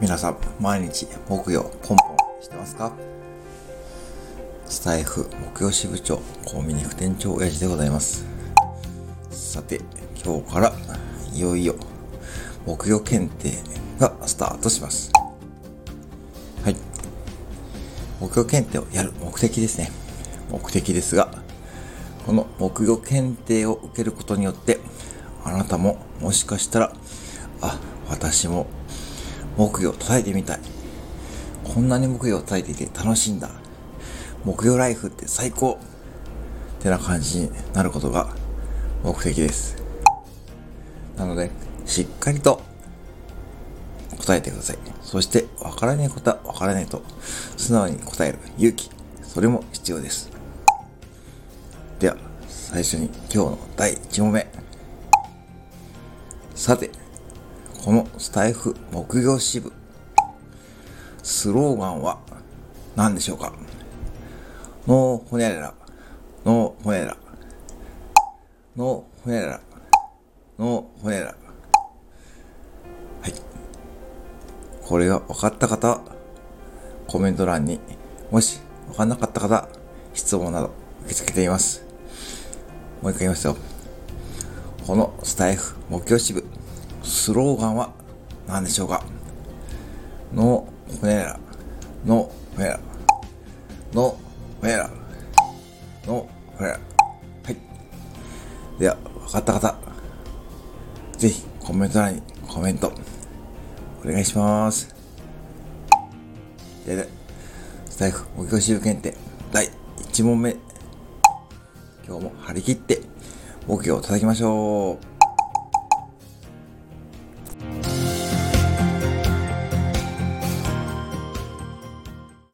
皆さん、毎日木曜ポンポンしてますか？スタイフ木曜支部長、コンビニ副店長親父でございます。さて、今日からいよいよ木曜検定がスタートします。はい。木曜検定をやる目的ですね。目的ですが、この木曜検定を受けることによって、あなたももしかしたら、あ、私も木魚を叩いてみたい。こんなに木魚を叩いていて楽しいんだ。木魚ライフって最高ってな感じになることが目的です。なので、しっかりと答えてください。そして、わからないことはわからないと、素直に答える勇気、それも必要です。では、最初に今日の第1問目。さて、このスタイフ木魚支部、スローガンは何でしょうか？ノーホニャララ、ノーホニャララ、ノーホニャララ、ノーホニャララ。はい。これが分かった方は、コメント欄に、もし分かんなかった方、質問など受け付けています。もう一回言いますよ。このスタイフ木魚支部、スローガンは何でしょうか？ノーホネラ、ノーホネラ、ノーホネラ、ノーホネラ。はい。では、分かった方、ぜひコメント欄にコメント、お願いします。では、スタイフ木曜支部検定第1問目。今日も張り切って、木魚を叩きましょう。